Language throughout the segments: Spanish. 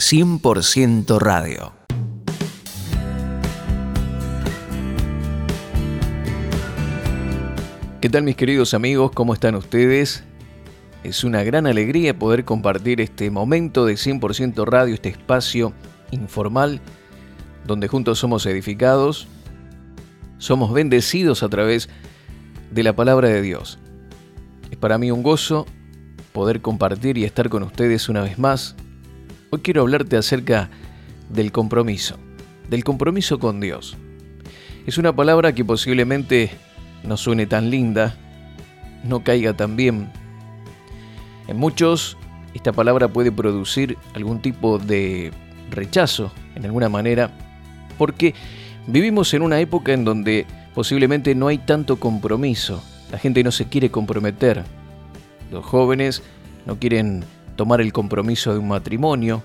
100% radio. ¿Qué tal mis queridos amigos? ¿Cómo están ustedes? Es una gran alegría poder compartir este momento de 100% radio, este espacio informal donde juntos somos edificados, somos bendecidos a través de la palabra de Dios. Es para mí un gozo poder compartir y estar con ustedes una vez más Hoy quiero hablarte acerca del compromiso, del compromiso con Dios. Es una palabra que posiblemente no suene tan linda, no caiga tan bien. En muchos esta palabra puede producir algún tipo de rechazo, en alguna manera, porque vivimos en una época en donde posiblemente no hay tanto compromiso, la gente no se quiere comprometer, los jóvenes no quieren tomar el compromiso de un matrimonio,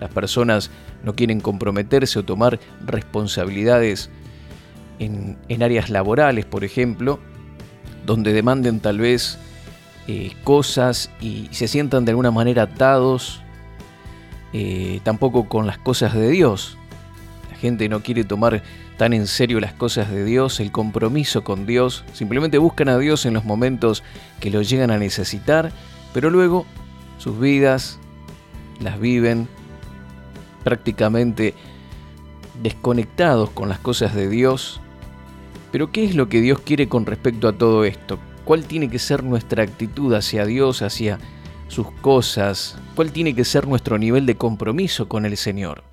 las personas no quieren comprometerse o tomar responsabilidades en, áreas laborales, por ejemplo, donde demanden tal vez eh, cosas y se sientan de alguna manera atados, eh, tampoco con las cosas de Dios. La gente no quiere tomar tan en serio las cosas de Dios, el compromiso con Dios, simplemente buscan a Dios en los momentos que lo llegan a necesitar, pero luego sus vidas las viven prácticamente desconectados con las cosas de Dios. Pero ¿qué es lo que Dios quiere con respecto a todo esto? ¿Cuál tiene que ser nuestra actitud hacia Dios, hacia sus cosas? ¿Cuál tiene que ser nuestro nivel de compromiso con el Señor?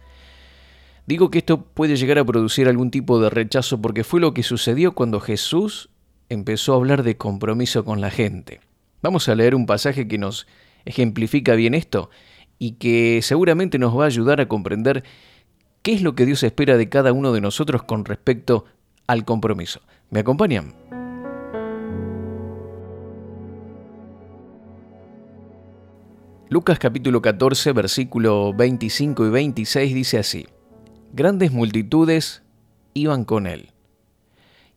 Digo que esto puede llegar a producir algún tipo de rechazo porque fue lo que sucedió cuando Jesús empezó a hablar de compromiso con la gente. Vamos a leer un pasaje que nos ejemplifica bien esto y que seguramente nos va a ayudar a comprender qué es lo que Dios espera de cada uno de nosotros con respecto al compromiso. ¿Me acompañan? Lucas capítulo 14, versículo 25 y 26 dice así, Grandes multitudes iban con él.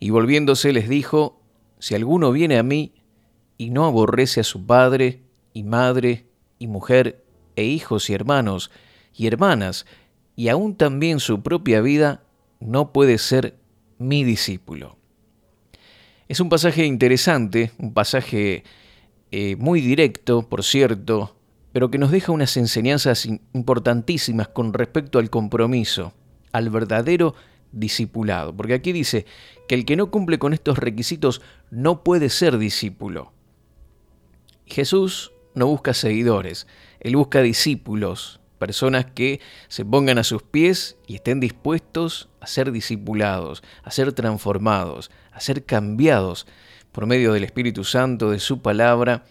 Y volviéndose les dijo, Si alguno viene a mí y no aborrece a su padre y madre y mujer e hijos y hermanos y hermanas, y aún también su propia vida, no puede ser mi discípulo. Es un pasaje interesante, un pasaje eh, muy directo, por cierto, pero que nos deja unas enseñanzas importantísimas con respecto al compromiso, al verdadero discipulado. Porque aquí dice que el que no cumple con estos requisitos no puede ser discípulo. Jesús no busca seguidores, Él busca discípulos, personas que se pongan a sus pies y estén dispuestos a ser discipulados, a ser transformados, a ser cambiados por medio del Espíritu Santo, de su palabra,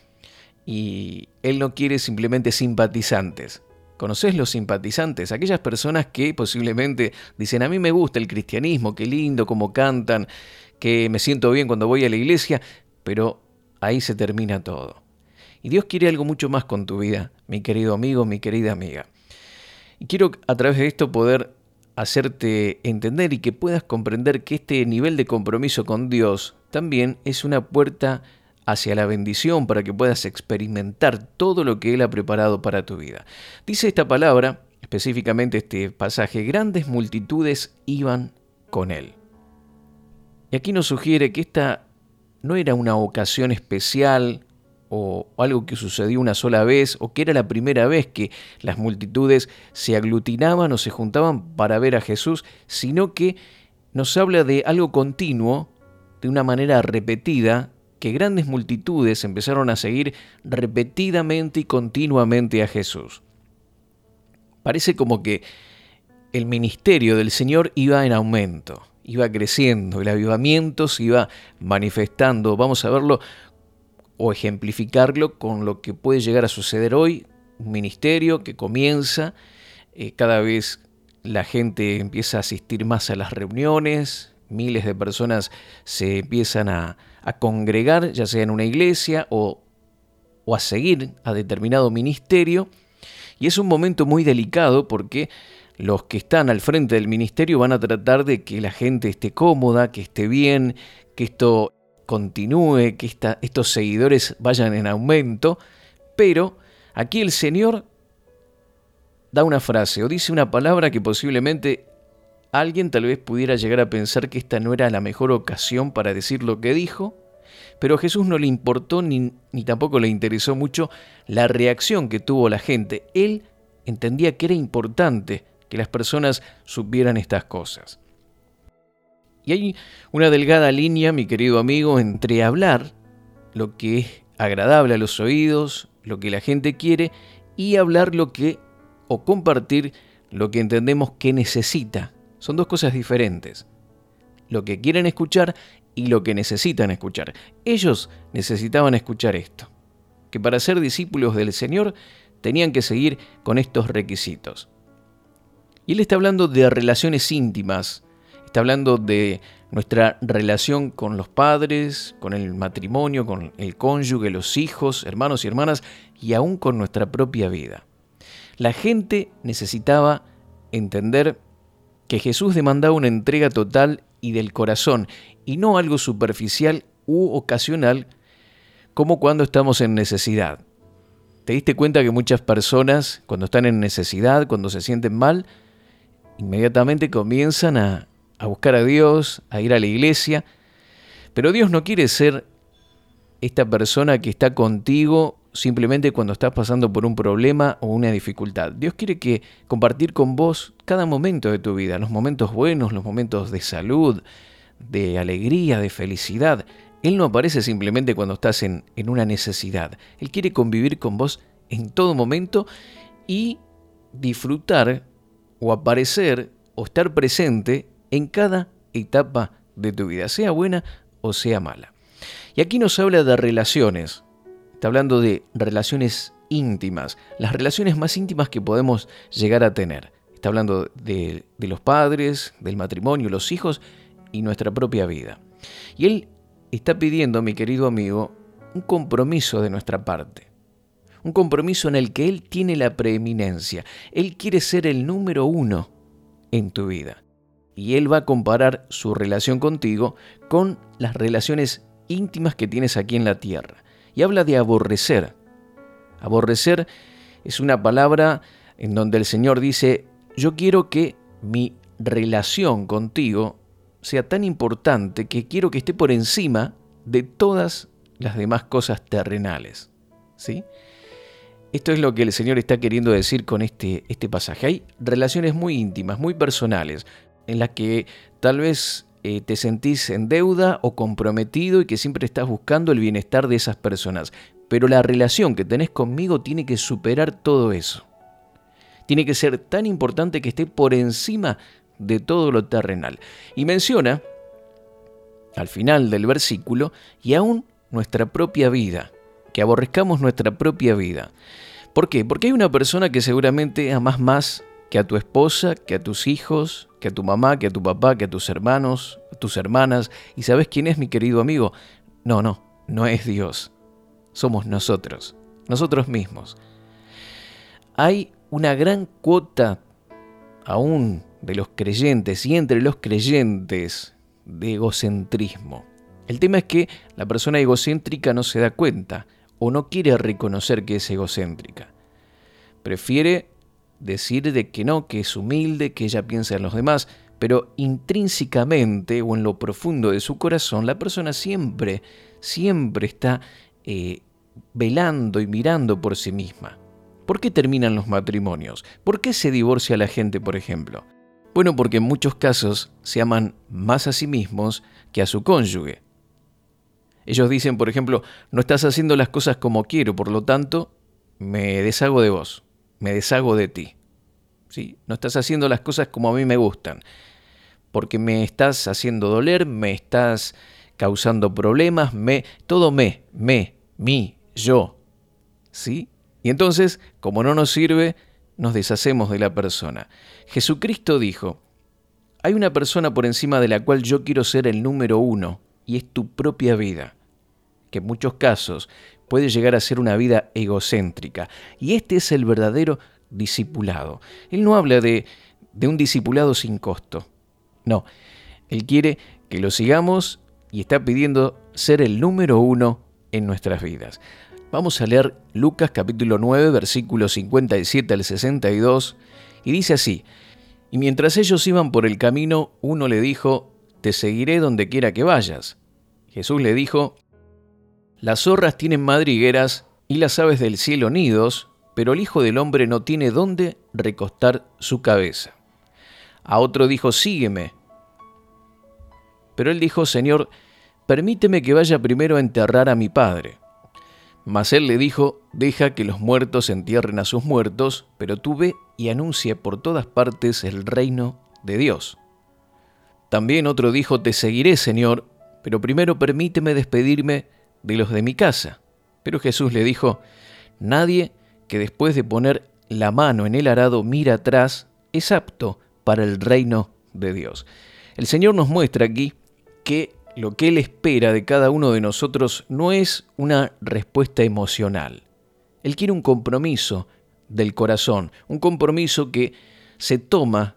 y Él no quiere simplemente simpatizantes. ¿Conoces los simpatizantes? Aquellas personas que posiblemente dicen, a mí me gusta el cristianismo, qué lindo, cómo cantan, que me siento bien cuando voy a la iglesia, pero ahí se termina todo. Y Dios quiere algo mucho más con tu vida, mi querido amigo, mi querida amiga. Y quiero a través de esto poder hacerte entender y que puedas comprender que este nivel de compromiso con Dios también es una puerta hacia la bendición para que puedas experimentar todo lo que Él ha preparado para tu vida. Dice esta palabra, específicamente este pasaje, grandes multitudes iban con Él. Y aquí nos sugiere que esta no era una ocasión especial o algo que sucedió una sola vez o que era la primera vez que las multitudes se aglutinaban o se juntaban para ver a Jesús, sino que nos habla de algo continuo, de una manera repetida, que grandes multitudes empezaron a seguir repetidamente y continuamente a Jesús. Parece como que el ministerio del Señor iba en aumento, iba creciendo, el avivamiento se iba manifestando. Vamos a verlo o ejemplificarlo con lo que puede llegar a suceder hoy, un ministerio que comienza, eh, cada vez la gente empieza a asistir más a las reuniones, miles de personas se empiezan a, congregar, ya sea en una iglesia o, o a seguir a determinado ministerio, y es un momento muy delicado porque los que están al frente del ministerio van a tratar de que la gente esté cómoda, que esté bien, que esto continúe, que estos seguidores vayan en aumento, pero aquí el Señor da una frase o dice una palabra que posiblemente alguien tal vez pudiera llegar a pensar que esta no era la mejor ocasión para decir lo que dijo, pero a Jesús no le importó ni, ni tampoco le interesó mucho la reacción que tuvo la gente. Él entendía que era importante que las personas supieran estas cosas. Y hay una delgada línea, mi querido amigo, entre hablar lo que es agradable a los oídos, lo que la gente quiere, y hablar lo que, o compartir lo que entendemos que necesita. Son dos cosas diferentes. Lo que quieren escuchar y lo que necesitan escuchar. Ellos necesitaban escuchar esto, que para ser discípulos del Señor tenían que seguir con estos requisitos. Y él está hablando de relaciones íntimas, está hablando de nuestra relación con los padres, con el matrimonio, con el cónyuge, los hijos, hermanos y hermanas, y aún con nuestra propia vida. La gente necesitaba entender que Jesús demandaba una entrega total y del corazón, y no algo superficial u ocasional como cuando estamos en necesidad. ¿Te diste cuenta que muchas personas, cuando están en necesidad, cuando se sienten mal, inmediatamente comienzan a, buscar a Dios, a ir a la iglesia. Pero Dios no quiere ser esta persona que está contigo simplemente cuando estás pasando por un problema o una dificultad. Dios quiere que compartir con vos cada momento de tu vida, los momentos buenos, los momentos de salud, de alegría, de felicidad. Él no aparece simplemente cuando estás en, en una necesidad. Él quiere convivir con vos en todo momento y disfrutar o aparecer o estar presente en cada etapa de tu vida, sea buena o sea mala. Y aquí nos habla de relaciones, está hablando de relaciones íntimas, las relaciones más íntimas que podemos llegar a tener. Está hablando de, los padres, del matrimonio, los hijos y nuestra propia vida. Y él está pidiendo, mi querido amigo, un compromiso de nuestra parte un compromiso en el que Él tiene la preeminencia. Él quiere ser el número uno en tu vida. Y Él va a comparar su relación contigo con las relaciones íntimas que tienes aquí en la tierra. Y habla de aborrecer. Aborrecer es una palabra en donde el Señor dice, yo quiero que mi relación contigo sea tan importante que quiero que esté por encima de todas las demás cosas terrenales. ¿Sí? Esto es lo que el Señor está queriendo decir con este, este pasaje. Hay relaciones muy íntimas, muy personales, en las que tal vez eh, te sentís en deuda o comprometido y que siempre estás buscando el bienestar de esas personas. Pero la relación que tenés conmigo tiene que superar todo eso. Tiene que ser tan importante que esté por encima de todo lo terrenal. Y menciona, al final del versículo, y aún nuestra propia vida que aborrezcamos nuestra propia vida. ¿Por qué? Porque hay una persona que seguramente amas más que a tu esposa, que a tus hijos, que a tu mamá, que a tu papá, que a tus hermanos, a tus hermanas. ¿Y sabes quién es mi querido amigo? No, no, no es Dios. Somos nosotros, nosotros mismos. Hay una gran cuota aún de los creyentes y entre los creyentes de egocentrismo. El tema es que la persona egocéntrica no se da cuenta o no quiere reconocer que es egocéntrica. Prefiere decir de que no, que es humilde, que ella piensa en los demás, pero intrínsecamente o en lo profundo de su corazón, la persona siempre, siempre está eh, velando y mirando por sí misma. ¿Por qué terminan los matrimonios? ¿Por qué se divorcia la gente, por ejemplo? Bueno, porque en muchos casos se aman más a sí mismos que a su cónyuge. Ellos dicen, por ejemplo, no estás haciendo las cosas como quiero, por lo tanto, me deshago de vos, me deshago de ti. ¿Sí? No estás haciendo las cosas como a mí me gustan, porque me estás haciendo doler, me estás causando problemas, me, todo me, me, mí, yo. ¿Sí? Y entonces, como no nos sirve, nos deshacemos de la persona. Jesucristo dijo, hay una persona por encima de la cual yo quiero ser el número uno, y es tu propia vida en muchos casos puede llegar a ser una vida egocéntrica. Y este es el verdadero discipulado. Él no habla de, de un discipulado sin costo. No, Él quiere que lo sigamos y está pidiendo ser el número uno en nuestras vidas. Vamos a leer Lucas capítulo 9, versículos 57 al 62, y dice así, y mientras ellos iban por el camino, uno le dijo, Te seguiré donde quiera que vayas. Jesús le dijo, Las zorras tienen madrigueras y las aves del cielo nidos, pero el Hijo del Hombre no tiene dónde recostar su cabeza. A otro dijo, Sígueme. Pero él dijo, Señor, permíteme que vaya primero a enterrar a mi padre. Mas él le dijo, deja que los muertos entierren a sus muertos, pero tú ve y anuncia por todas partes el reino de Dios. También otro dijo, te seguiré, Señor, pero primero permíteme despedirme de los de mi casa. Pero Jesús le dijo, nadie que después de poner la mano en el arado mira atrás es apto para el reino de Dios. El Señor nos muestra aquí que lo que Él espera de cada uno de nosotros no es una respuesta emocional. Él quiere un compromiso del corazón, un compromiso que se toma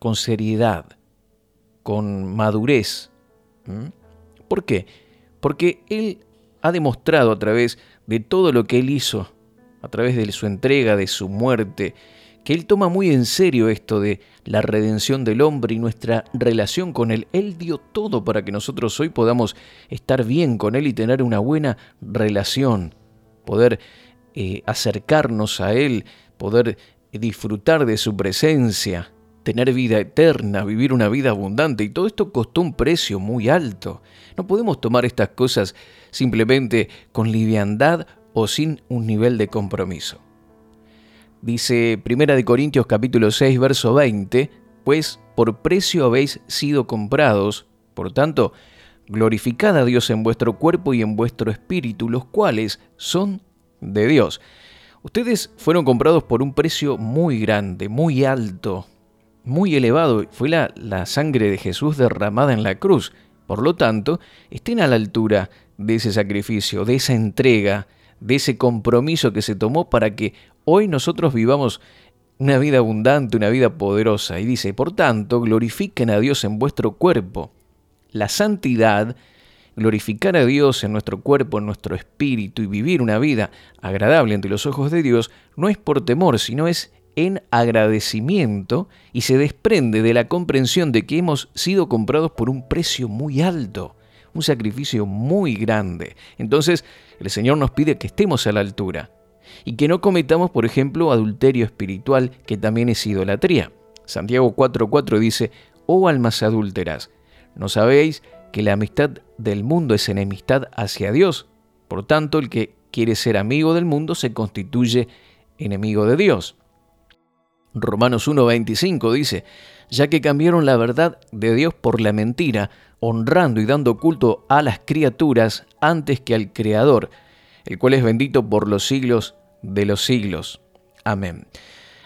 con seriedad, con madurez. ¿Mm? ¿Por qué? Porque Él ha demostrado a través de todo lo que Él hizo, a través de su entrega, de su muerte, que Él toma muy en serio esto de la redención del hombre y nuestra relación con Él. Él dio todo para que nosotros hoy podamos estar bien con Él y tener una buena relación, poder eh, acercarnos a Él, poder disfrutar de su presencia, tener vida eterna, vivir una vida abundante. Y todo esto costó un precio muy alto. No podemos tomar estas cosas simplemente con liviandad o sin un nivel de compromiso. Dice Primera de Corintios capítulo 6 verso 20, pues por precio habéis sido comprados, por tanto, glorificad a Dios en vuestro cuerpo y en vuestro espíritu, los cuales son de Dios. Ustedes fueron comprados por un precio muy grande, muy alto, muy elevado. Fue la, la sangre de Jesús derramada en la cruz. Por lo tanto, estén a la altura de ese sacrificio, de esa entrega, de ese compromiso que se tomó para que hoy nosotros vivamos una vida abundante, una vida poderosa. Y dice, por tanto, glorifiquen a Dios en vuestro cuerpo. La santidad, glorificar a Dios en nuestro cuerpo, en nuestro espíritu y vivir una vida agradable ante los ojos de Dios, no es por temor, sino es en agradecimiento y se desprende de la comprensión de que hemos sido comprados por un precio muy alto, un sacrificio muy grande. Entonces, el Señor nos pide que estemos a la altura y que no cometamos, por ejemplo, adulterio espiritual, que también es idolatría. Santiago 4:4 dice, oh almas adúlteras, ¿no sabéis que la amistad del mundo es enemistad hacia Dios? Por tanto, el que quiere ser amigo del mundo se constituye enemigo de Dios. Romanos 1:25 dice, ya que cambiaron la verdad de Dios por la mentira, honrando y dando culto a las criaturas antes que al Creador, el cual es bendito por los siglos de los siglos. Amén.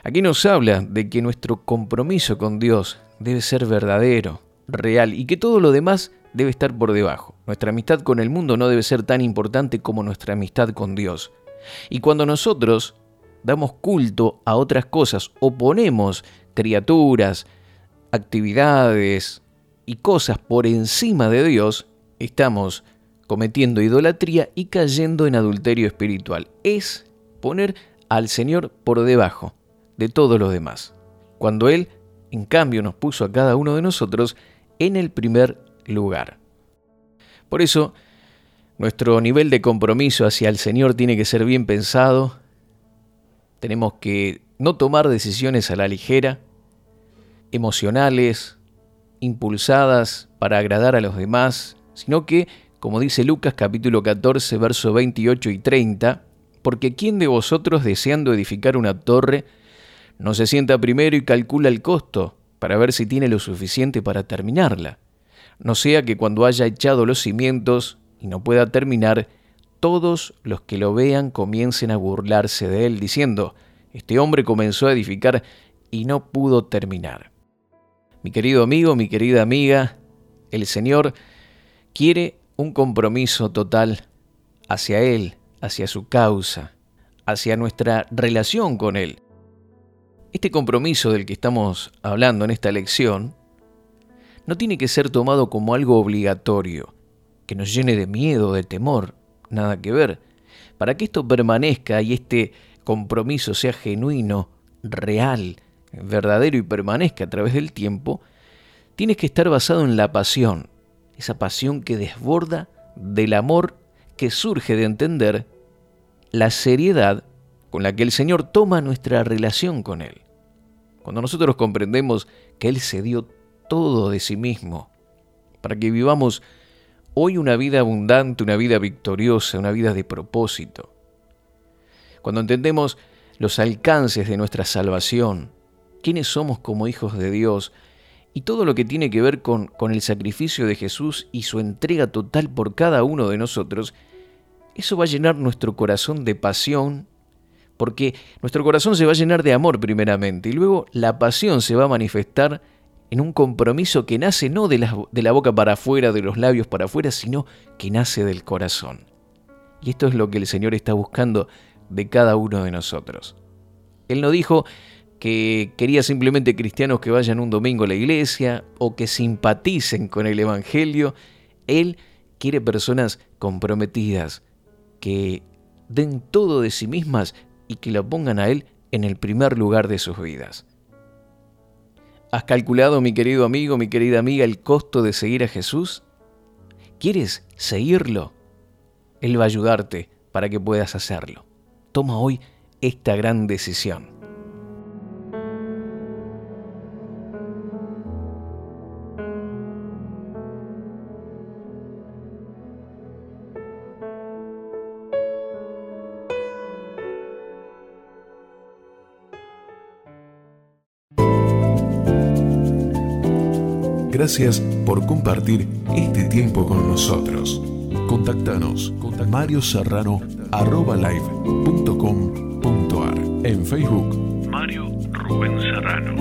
Aquí nos habla de que nuestro compromiso con Dios debe ser verdadero, real y que todo lo demás debe estar por debajo. Nuestra amistad con el mundo no debe ser tan importante como nuestra amistad con Dios. Y cuando nosotros damos culto a otras cosas o ponemos criaturas, actividades y cosas por encima de Dios, estamos cometiendo idolatría y cayendo en adulterio espiritual. Es poner al Señor por debajo de todos los demás, cuando Él, en cambio, nos puso a cada uno de nosotros en el primer lugar. Por eso, nuestro nivel de compromiso hacia el Señor tiene que ser bien pensado, tenemos que no tomar decisiones a la ligera, emocionales, impulsadas para agradar a los demás, sino que como dice Lucas capítulo 14, verso 28 y 30, porque ¿quién de vosotros deseando edificar una torre no se sienta primero y calcula el costo para ver si tiene lo suficiente para terminarla? No sea que cuando haya echado los cimientos y no pueda terminar, todos los que lo vean comiencen a burlarse de él, diciendo, este hombre comenzó a edificar y no pudo terminar. Mi querido amigo, mi querida amiga, el Señor quiere un compromiso total hacia Él, hacia su causa, hacia nuestra relación con Él. Este compromiso del que estamos hablando en esta lección no tiene que ser tomado como algo obligatorio, que nos llene de miedo, de temor, nada que ver, para que esto permanezca y este compromiso sea genuino, real, verdadero y permanezca a través del tiempo, tienes que estar basado en la pasión, esa pasión que desborda del amor que surge de entender la seriedad con la que el Señor toma nuestra relación con Él. Cuando nosotros comprendemos que Él se dio todo de sí mismo para que vivamos hoy una vida abundante, una vida victoriosa, una vida de propósito. Cuando entendemos los alcances de nuestra salvación, quiénes somos como hijos de Dios y todo lo que tiene que ver con, con el sacrificio de Jesús y su entrega total por cada uno de nosotros, eso va a llenar nuestro corazón de pasión, porque nuestro corazón se va a llenar de amor primeramente y luego la pasión se va a manifestar en un compromiso que nace no de la, de la boca para afuera, de los labios para afuera, sino que nace del corazón. Y esto es lo que el Señor está buscando de cada uno de nosotros. Él no dijo que quería simplemente cristianos que vayan un domingo a la iglesia o que simpaticen con el Evangelio. Él quiere personas comprometidas, que den todo de sí mismas y que lo pongan a Él en el primer lugar de sus vidas. ¿Has calculado, mi querido amigo, mi querida amiga, el costo de seguir a Jesús? ¿Quieres seguirlo? Él va a ayudarte para que puedas hacerlo. Toma hoy esta gran decisión. Gracias por compartir este tiempo con nosotros. Contactanos con marioserrano.live.com.ar En Facebook, Mario Rubén Serrano.